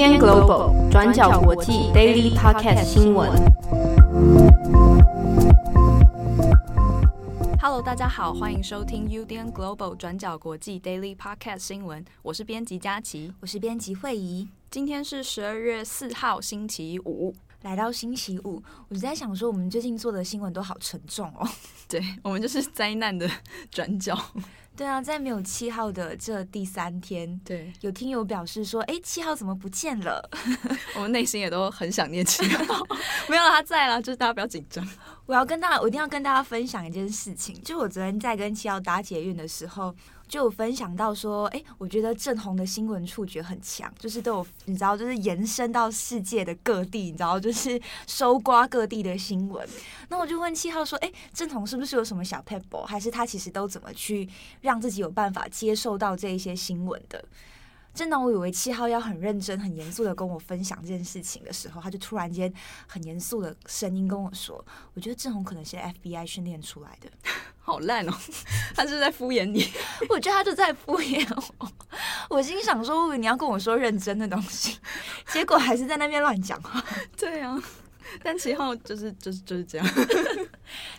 UDN Global 转角国际 Daily Podcast 新闻。Hello，大家好，欢迎收听 UDN Global 转角国际 Daily Podcast 新闻。我是编辑佳琪，我是编辑慧仪。今天是十二月四号，星期五。来到星期五，我就在想说，我们最近做的新闻都好沉重哦。对，我们就是灾难的转角。对啊，在没有七号的这第三天，对，有听友表示说，哎，七号怎么不见了？我们内心也都很想念七号，没有他在了，就是大家不要紧张。我要跟大家，我一定要跟大家分享一件事情，就我昨天在跟七号搭捷运的时候。就分享到说，哎、我觉得镇宏的新闻触觉很强，就是都有你知道，就是延伸到世界的各地，你知道，就是搜刮各地的新闻。那我就问七号说，哎、欸，镇宏是不是有什么小撇步，还是他其实都怎么去让自己有办法接受到这一些新闻的？正当我以为七号要很认真、很严肃的跟我分享这件事情的时候，他就突然间很严肃的声音跟我说：“我觉得镇宏可能是 FBI 训练出来的。”好烂哦！他是在敷衍你，我觉得他就在敷衍我。我心想说，你要跟我说认真的东西，结果还是在那边乱讲话。对啊，但其后就是就是就是这样。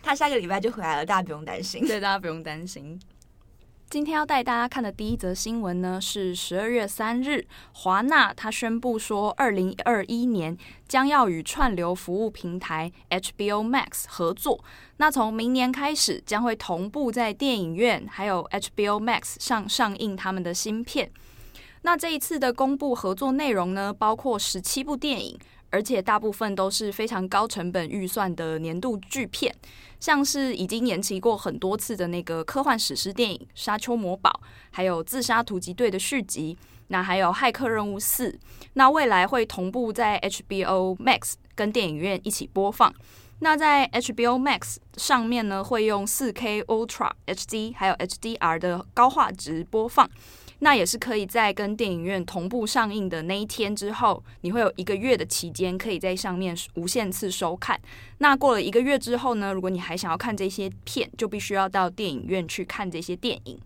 他下个礼拜就回来了，大家不用担心。对，大家不用担心。今天要带大家看的第一则新闻呢，是十二月三日，华纳他宣布说，二零二一年将要与串流服务平台 HBO Max 合作。那从明年开始，将会同步在电影院还有 HBO Max 上上映他们的新片。那这一次的公布合作内容呢，包括十七部电影。而且大部分都是非常高成本预算的年度巨片，像是已经延期过很多次的那个科幻史诗电影《沙丘魔堡》，还有《自杀突击队》的续集，那还有《骇客任务四》，那未来会同步在 HBO Max 跟电影院一起播放。那在 HBO Max 上面呢，会用 4K Ultra HD 还有 HDR 的高画质播放。那也是可以在跟电影院同步上映的那一天之后，你会有一个月的期间可以在上面无限次收看。那过了一个月之后呢，如果你还想要看这些片，就必须要到电影院去看这些电影。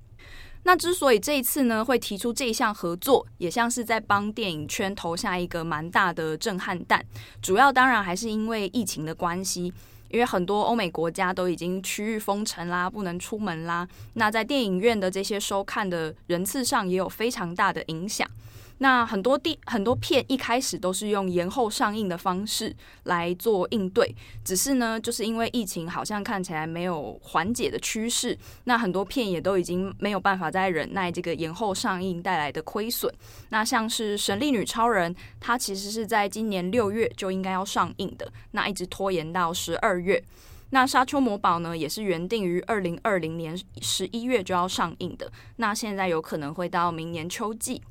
那之所以这一次呢会提出这一项合作，也像是在帮电影圈投下一个蛮大的震撼弹。主要当然还是因为疫情的关系。因为很多欧美国家都已经区域封城啦，不能出门啦。那在电影院的这些收看的人次上，也有非常大的影响。那很多地很多片一开始都是用延后上映的方式来做应对，只是呢，就是因为疫情好像看起来没有缓解的趋势，那很多片也都已经没有办法再忍耐这个延后上映带来的亏损。那像是《神力女超人》，它其实是在今年六月就应该要上映的，那一直拖延到十二月。那《沙丘魔堡》呢，也是原定于二零二零年十一月就要上映的，那现在有可能会到明年秋季。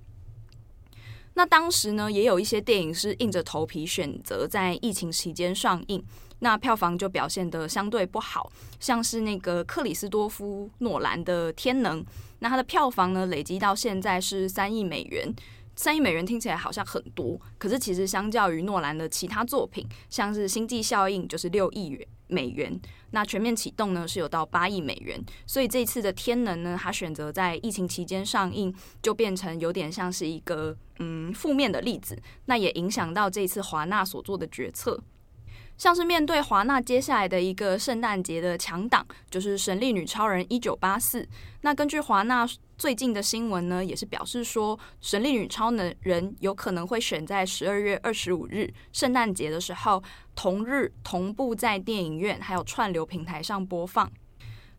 那当时呢，也有一些电影是硬着头皮选择在疫情期间上映，那票房就表现得相对不好，像是那个克里斯多夫诺兰的《天能》，那它的票房呢，累积到现在是三亿美元。三亿美元听起来好像很多，可是其实相较于诺兰的其他作品，像是《星际效应》就是六亿元美元，那《全面启动》呢是有到八亿美元，所以这次的《天能》呢，它选择在疫情期间上映，就变成有点像是一个嗯负面的例子，那也影响到这次华纳所做的决策。像是面对华纳接下来的一个圣诞节的强档，就是《神力女超人一九八四》。那根据华纳最近的新闻呢，也是表示说，《神力女超能人》有可能会选在十二月二十五日圣诞节的时候，同日同步在电影院还有串流平台上播放。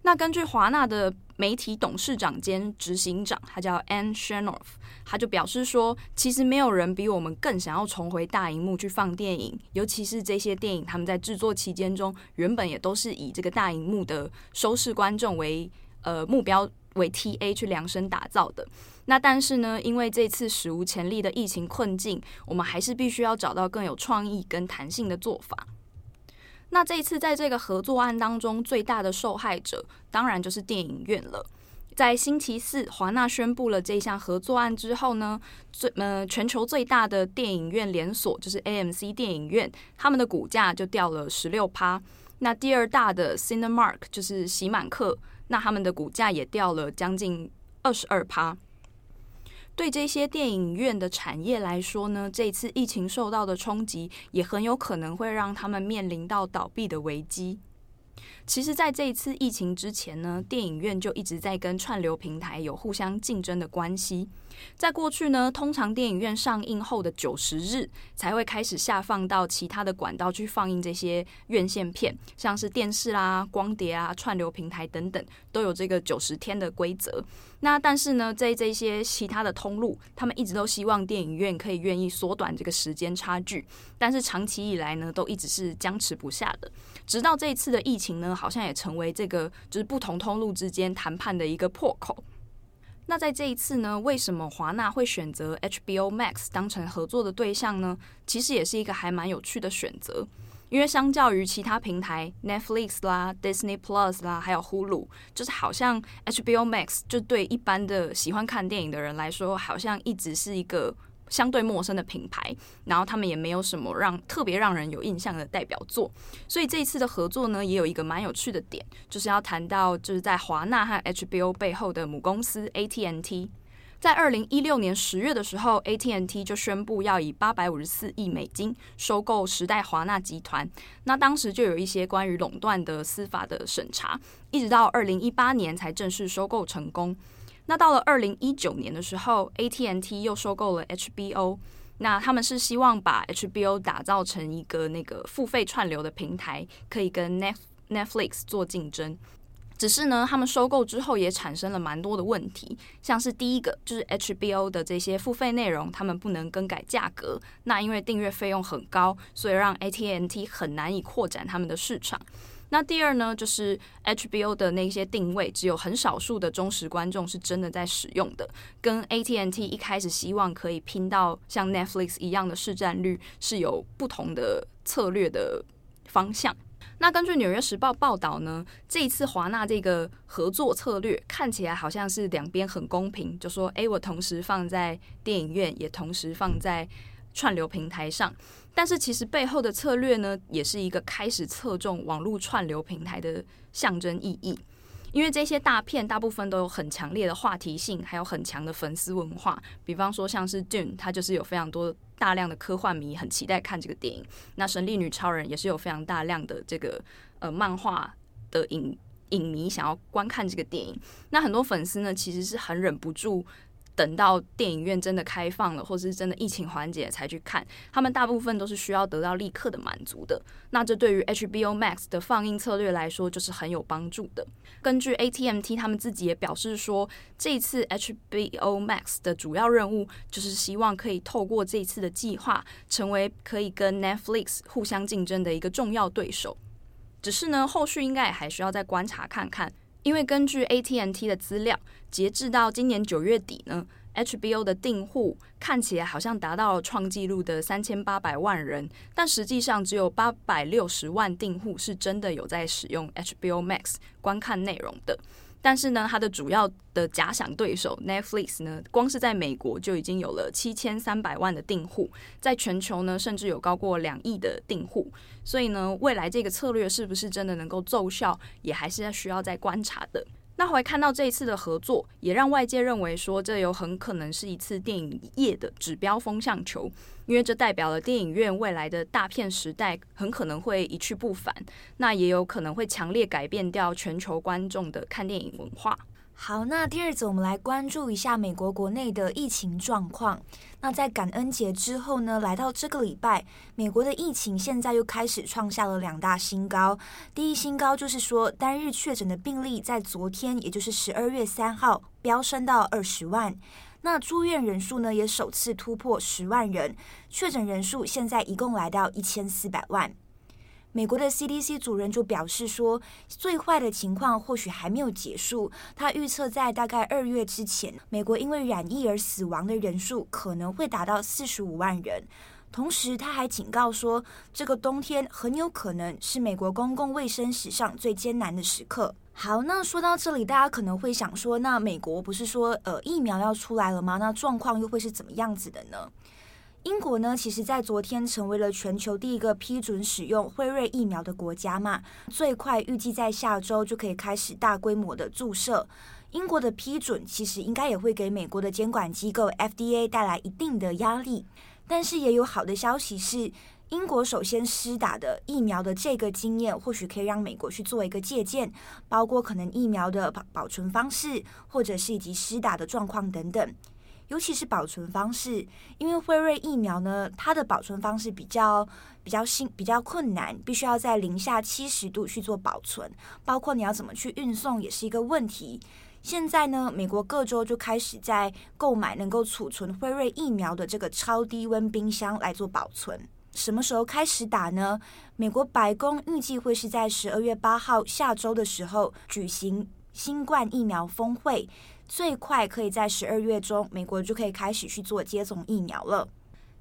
那根据华纳的媒体董事长兼执行长，他叫 Ann Shernoff，他就表示说，其实没有人比我们更想要重回大荧幕去放电影，尤其是这些电影，他们在制作期间中，原本也都是以这个大荧幕的收视观众为呃目标为 TA 去量身打造的。那但是呢，因为这次史无前例的疫情困境，我们还是必须要找到更有创意跟弹性的做法。那这一次在这个合作案当中，最大的受害者当然就是电影院了。在星期四，华纳宣布了这项合作案之后呢，最呃全球最大的电影院连锁就是 AMC 电影院，他们的股价就掉了十六趴。那第二大的 Cinemark 就是喜满客，那他们的股价也掉了将近二十二趴。对这些电影院的产业来说呢，这次疫情受到的冲击也很有可能会让他们面临到倒闭的危机。其实，在这一次疫情之前呢，电影院就一直在跟串流平台有互相竞争的关系。在过去呢，通常电影院上映后的九十日才会开始下放到其他的管道去放映这些院线片，像是电视啦、光碟啊、串流平台等等，都有这个九十天的规则。那但是呢，在这些其他的通路，他们一直都希望电影院可以愿意缩短这个时间差距，但是长期以来呢，都一直是僵持不下的。直到这一次的疫情呢，好像也成为这个就是不同通路之间谈判的一个破口。那在这一次呢，为什么华纳会选择 HBO Max 当成合作的对象呢？其实也是一个还蛮有趣的选择，因为相较于其他平台 Netflix 啦、Disney Plus 啦，还有 Hulu，就是好像 HBO Max 就对一般的喜欢看电影的人来说，好像一直是一个。相对陌生的品牌，然后他们也没有什么让特别让人有印象的代表作，所以这一次的合作呢，也有一个蛮有趣的点，就是要谈到就是在华纳和 HBO 背后的母公司 AT&T，在二零一六年十月的时候，AT&T 就宣布要以八百五十四亿美金收购时代华纳集团，那当时就有一些关于垄断的司法的审查，一直到二零一八年才正式收购成功。那到了二零一九年的时候，AT&T 又收购了 HBO。那他们是希望把 HBO 打造成一个那个付费串流的平台，可以跟 Net Netflix 做竞争。只是呢，他们收购之后也产生了蛮多的问题，像是第一个就是 HBO 的这些付费内容，他们不能更改价格。那因为订阅费用很高，所以让 AT&T 很难以扩展他们的市场。那第二呢，就是 HBO 的那些定位，只有很少数的忠实观众是真的在使用的，跟 AT&T 一开始希望可以拼到像 Netflix 一样的市占率是有不同的策略的方向。那根据《纽约时报》报道呢，这一次华纳这个合作策略看起来好像是两边很公平，就说，诶，我同时放在电影院，也同时放在串流平台上。但是其实背后的策略呢，也是一个开始侧重网络串流平台的象征意义。因为这些大片大部分都有很强烈的话题性，还有很强的粉丝文化。比方说像是《Dune》，它就是有非常多大量的科幻迷很期待看这个电影。那《神力女超人》也是有非常大量的这个呃漫画的影影迷想要观看这个电影。那很多粉丝呢，其实是很忍不住。等到电影院真的开放了，或者是真的疫情缓解才去看，他们大部分都是需要得到立刻的满足的。那这对于 HBO Max 的放映策略来说，就是很有帮助的。根据 ATMT，他们自己也表示说，这次 HBO Max 的主要任务就是希望可以透过这次的计划，成为可以跟 Netflix 互相竞争的一个重要对手。只是呢，后续应该也还需要再观察看看。因为根据 AT&T 的资料，截至到今年九月底呢，HBO 的订户看起来好像达到了创纪录的三千八百万人，但实际上只有八百六十万订户是真的有在使用 HBO Max 观看内容的。但是呢，它的主要的假想对手 Netflix 呢，光是在美国就已经有了七千三百万的订户，在全球呢，甚至有高过两亿的订户。所以呢，未来这个策略是不是真的能够奏效，也还是要需要再观察的。那回看到这一次的合作，也让外界认为说，这有很可能是一次电影业的指标风向球，因为这代表了电影院未来的大片时代很可能会一去不返，那也有可能会强烈改变掉全球观众的看电影文化。好，那第二则我们来关注一下美国国内的疫情状况。那在感恩节之后呢，来到这个礼拜，美国的疫情现在又开始创下了两大新高。第一新高就是说，单日确诊的病例在昨天，也就是十二月三号，飙升到二十万。那住院人数呢，也首次突破十万人，确诊人数现在一共来到一千四百万。美国的 CDC 主任就表示说，最坏的情况或许还没有结束。他预测在大概二月之前，美国因为染疫而死亡的人数可能会达到四十五万人。同时，他还警告说，这个冬天很有可能是美国公共卫生史上最艰难的时刻。好，那说到这里，大家可能会想说，那美国不是说呃疫苗要出来了吗？那状况又会是怎么样子的呢？英国呢，其实在昨天成为了全球第一个批准使用辉瑞疫苗的国家嘛，最快预计在下周就可以开始大规模的注射。英国的批准其实应该也会给美国的监管机构 FDA 带来一定的压力。但是也有好的消息是，英国首先施打的疫苗的这个经验，或许可以让美国去做一个借鉴，包括可能疫苗的保保存方式，或者是以及施打的状况等等。尤其是保存方式，因为辉瑞疫苗呢，它的保存方式比较比较新，比较困难，必须要在零下七十度去做保存，包括你要怎么去运送也是一个问题。现在呢，美国各州就开始在购买能够储存辉瑞疫苗的这个超低温冰箱来做保存。什么时候开始打呢？美国白宫预计会是在十二月八号下周的时候举行新冠疫苗峰会。最快可以在十二月中，美国就可以开始去做接种疫苗了。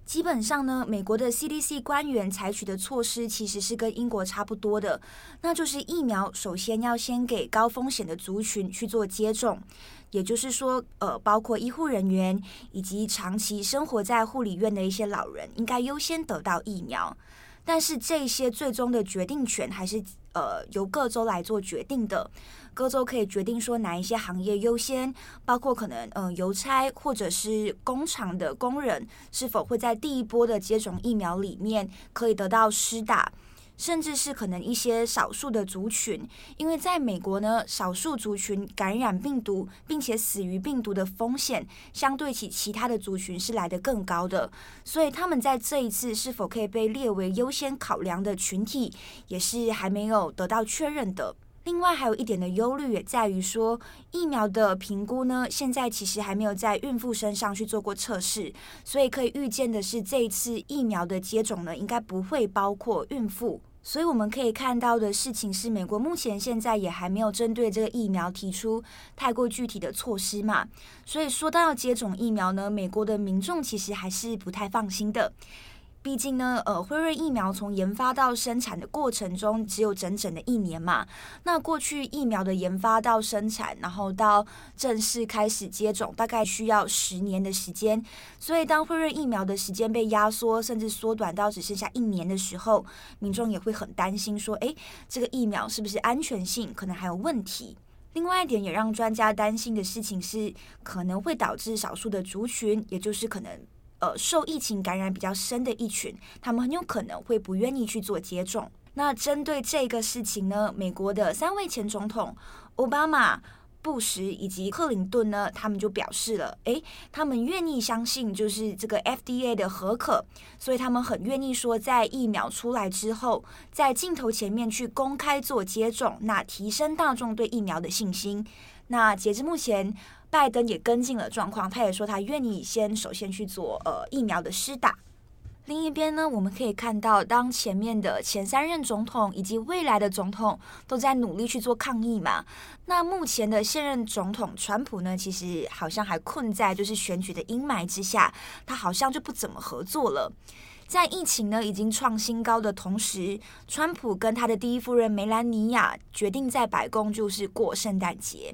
基本上呢，美国的 CDC 官员采取的措施其实是跟英国差不多的，那就是疫苗首先要先给高风险的族群去做接种，也就是说，呃，包括医护人员以及长期生活在护理院的一些老人，应该优先得到疫苗。但是这些最终的决定权还是呃由各州来做决定的。各州可以决定说哪一些行业优先，包括可能嗯、呃、邮差或者是工厂的工人是否会在第一波的接种疫苗里面可以得到施打，甚至是可能一些少数的族群，因为在美国呢，少数族群感染病毒并且死于病毒的风险，相对起其他的族群是来得更高的，所以他们在这一次是否可以被列为优先考量的群体，也是还没有得到确认的。另外还有一点的忧虑也在于说，疫苗的评估呢，现在其实还没有在孕妇身上去做过测试，所以可以预见的是，这一次疫苗的接种呢，应该不会包括孕妇。所以我们可以看到的事情是，美国目前现在也还没有针对这个疫苗提出太过具体的措施嘛。所以说到要接种疫苗呢，美国的民众其实还是不太放心的。毕竟呢，呃，辉瑞疫苗从研发到生产的过程中只有整整的一年嘛。那过去疫苗的研发到生产，然后到正式开始接种，大概需要十年的时间。所以当辉瑞疫苗的时间被压缩，甚至缩短到只剩下一年的时候，民众也会很担心说，诶，这个疫苗是不是安全性可能还有问题？另外一点也让专家担心的事情是，可能会导致少数的族群，也就是可能。呃，受疫情感染比较深的一群，他们很有可能会不愿意去做接种。那针对这个事情呢，美国的三位前总统奥巴马、布什以及克林顿呢，他们就表示了，诶，他们愿意相信就是这个 FDA 的合可，所以他们很愿意说，在疫苗出来之后，在镜头前面去公开做接种，那提升大众对疫苗的信心。那截至目前。拜登也跟进了状况，他也说他愿意先首先去做呃疫苗的施打。另一边呢，我们可以看到，当前面的前三任总统以及未来的总统都在努力去做抗疫嘛，那目前的现任总统川普呢，其实好像还困在就是选举的阴霾之下，他好像就不怎么合作了。在疫情呢已经创新高的同时，川普跟他的第一夫人梅兰妮亚决定在白宫就是过圣诞节。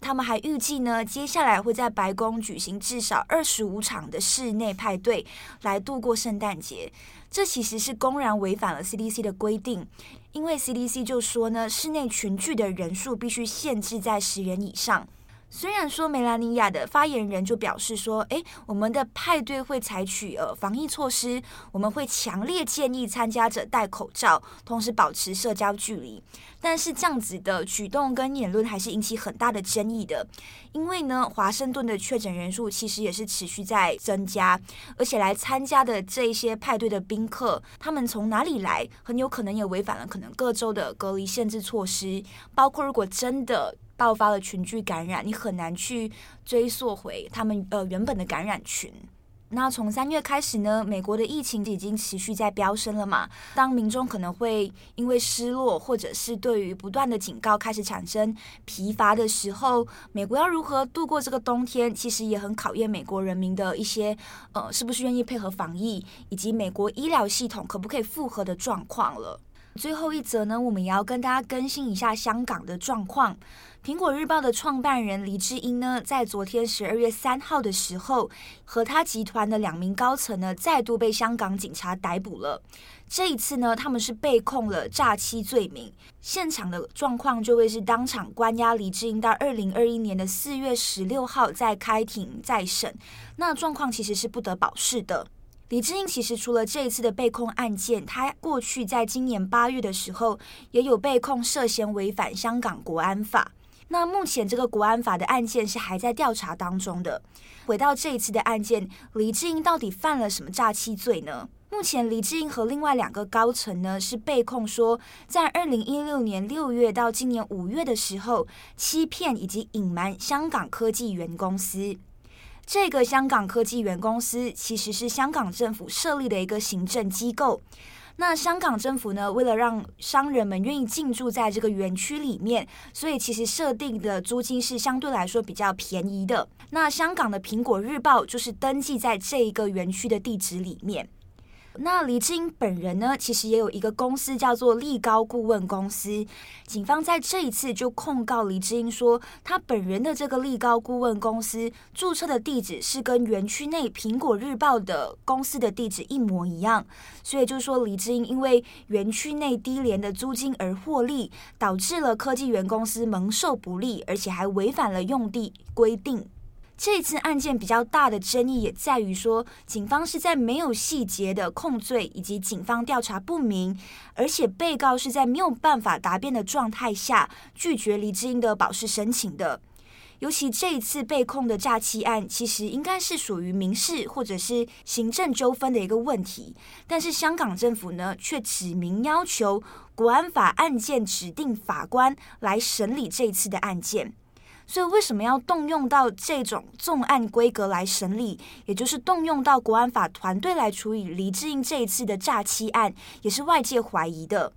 他们还预计呢，接下来会在白宫举行至少二十五场的室内派对来度过圣诞节。这其实是公然违反了 CDC 的规定，因为 CDC 就说呢，室内群聚的人数必须限制在十人以上。虽然说梅兰妮亚的发言人就表示说，诶，我们的派对会采取呃防疫措施，我们会强烈建议参加者戴口罩，同时保持社交距离。但是这样子的举动跟言论还是引起很大的争议的，因为呢，华盛顿的确诊人数其实也是持续在增加，而且来参加的这一些派对的宾客，他们从哪里来，很有可能也违反了可能各州的隔离限制措施，包括如果真的。爆发了群聚感染，你很难去追溯回他们呃原本的感染群。那从三月开始呢，美国的疫情已经持续在飙升了嘛。当民众可能会因为失落，或者是对于不断的警告开始产生疲乏的时候，美国要如何度过这个冬天，其实也很考验美国人民的一些呃是不是愿意配合防疫，以及美国医疗系统可不可以负荷的状况了。最后一则呢，我们也要跟大家更新一下香港的状况。苹果日报的创办人黎智英呢，在昨天十二月三号的时候，和他集团的两名高层呢，再度被香港警察逮捕了。这一次呢，他们是被控了诈欺罪名。现场的状况就会是当场关押黎智英到二零二一年的四月十六号再开庭再审。那状况其实是不得保释的。李志英其实除了这一次的被控案件，他过去在今年八月的时候也有被控涉嫌违反香港国安法。那目前这个国安法的案件是还在调查当中的。回到这一次的案件，李志英到底犯了什么诈欺罪呢？目前李志英和另外两个高层呢是被控说，在二零一六年六月到今年五月的时候，欺骗以及隐瞒香港科技园公司。这个香港科技园公司其实是香港政府设立的一个行政机构。那香港政府呢，为了让商人们愿意进驻在这个园区里面，所以其实设定的租金是相对来说比较便宜的。那香港的苹果日报就是登记在这一个园区的地址里面。那黎智英本人呢，其实也有一个公司叫做立高顾问公司。警方在这一次就控告黎智英说，他本人的这个立高顾问公司注册的地址是跟园区内苹果日报的公司的地址一模一样，所以就说黎智英因为园区内低廉的租金而获利，导致了科技园公司蒙受不利，而且还违反了用地规定。这次案件比较大的争议也在于说，警方是在没有细节的控罪，以及警方调查不明，而且被告是在没有办法答辩的状态下拒绝黎智英的保释申请的。尤其这一次被控的诈欺案，其实应该是属于民事或者是行政纠纷的一个问题，但是香港政府呢，却指明要求国安法案件指定法官来审理这一次的案件。所以为什么要动用到这种重案规格来审理，也就是动用到国安法团队来处理黎智英这一次的诈欺案，也是外界怀疑的。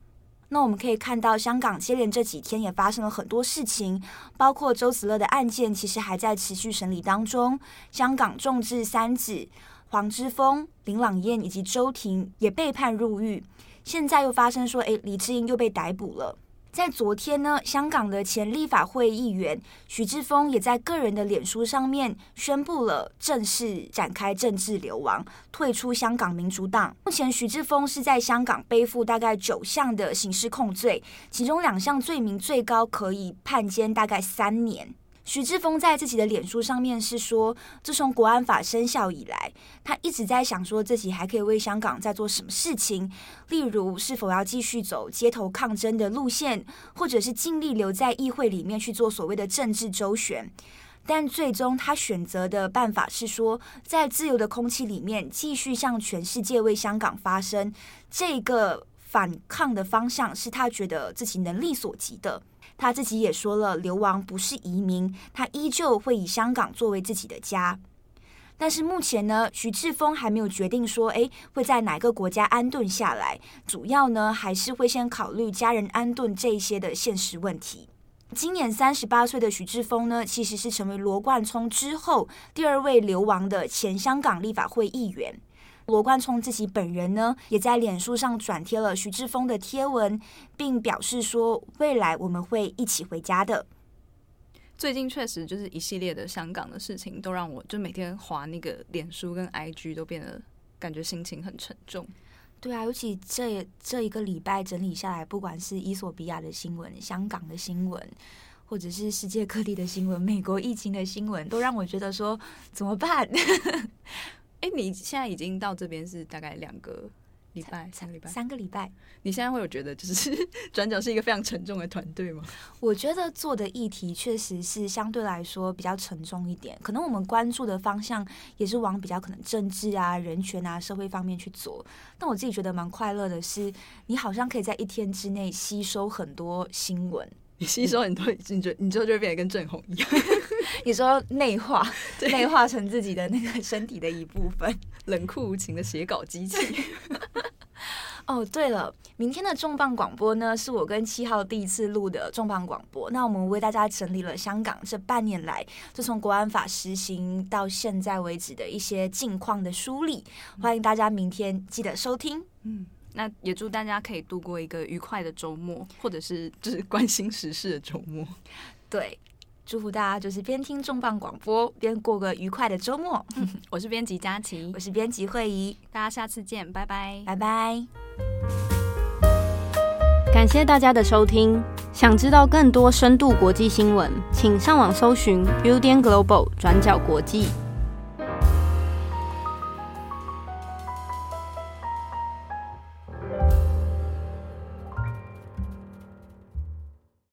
那我们可以看到，香港接连这几天也发生了很多事情，包括周子乐的案件其实还在持续审理当中，香港众志三子黄之锋、林朗彦以及周庭也被判入狱，现在又发生说，诶，黎智英又被逮捕了。在昨天呢，香港的前立法会议员许志峰也在个人的脸书上面宣布了正式展开政治流亡，退出香港民主党。目前许志峰是在香港背负大概九项的刑事控罪，其中两项罪名最高可以判监大概三年。许志峰在自己的脸书上面是说，自从国安法生效以来，他一直在想说自己还可以为香港在做什么事情，例如是否要继续走街头抗争的路线，或者是尽力留在议会里面去做所谓的政治周旋。但最终他选择的办法是说，在自由的空气里面继续向全世界为香港发声。这个反抗的方向是他觉得自己能力所及的。他自己也说了，流亡不是移民，他依旧会以香港作为自己的家。但是目前呢，许志峰还没有决定说，诶，会在哪个国家安顿下来。主要呢，还是会先考虑家人安顿这一些的现实问题。今年三十八岁的许志峰呢，其实是成为罗冠聪之后第二位流亡的前香港立法会议员。罗冠聪自己本人呢，也在脸书上转贴了徐志峰的贴文，并表示说，未来我们会一起回家的。最近确实就是一系列的香港的事情，都让我就每天划那个脸书跟 IG 都变得感觉心情很沉重。对啊，尤其这这一个礼拜整理下来，不管是伊索比亚的新闻、香港的新闻，或者是世界各地的新闻、美国疫情的新闻，都让我觉得说怎么办？哎，你现在已经到这边是大概两个礼拜，三个礼拜，三个礼拜。你现在会有觉得就是 转角是一个非常沉重的团队吗？我觉得做的议题确实是相对来说比较沉重一点，可能我们关注的方向也是往比较可能政治啊、人权啊、社会方面去做。但我自己觉得蛮快乐的是，你好像可以在一天之内吸收很多新闻。你吸收很多，你就你之后就会变得跟郑红一样。你说内化，内化成自己的那个身体的一部分，冷酷无情的写稿机器。哦，对了，明天的重磅广播呢，是我跟七号第一次录的重磅广播。那我们为大家整理了香港这半年来，就从国安法实行到现在为止的一些近况的梳理。欢迎大家明天记得收听。嗯。那也祝大家可以度过一个愉快的周末，或者是就是关心时事的周末。对，祝福大家就是边听重磅广播边过个愉快的周末。我是编辑佳琪，我是编辑慧仪，大家下次见，拜拜，拜拜。感谢大家的收听。想知道更多深度国际新闻，请上网搜寻 Udan Global 转角国际。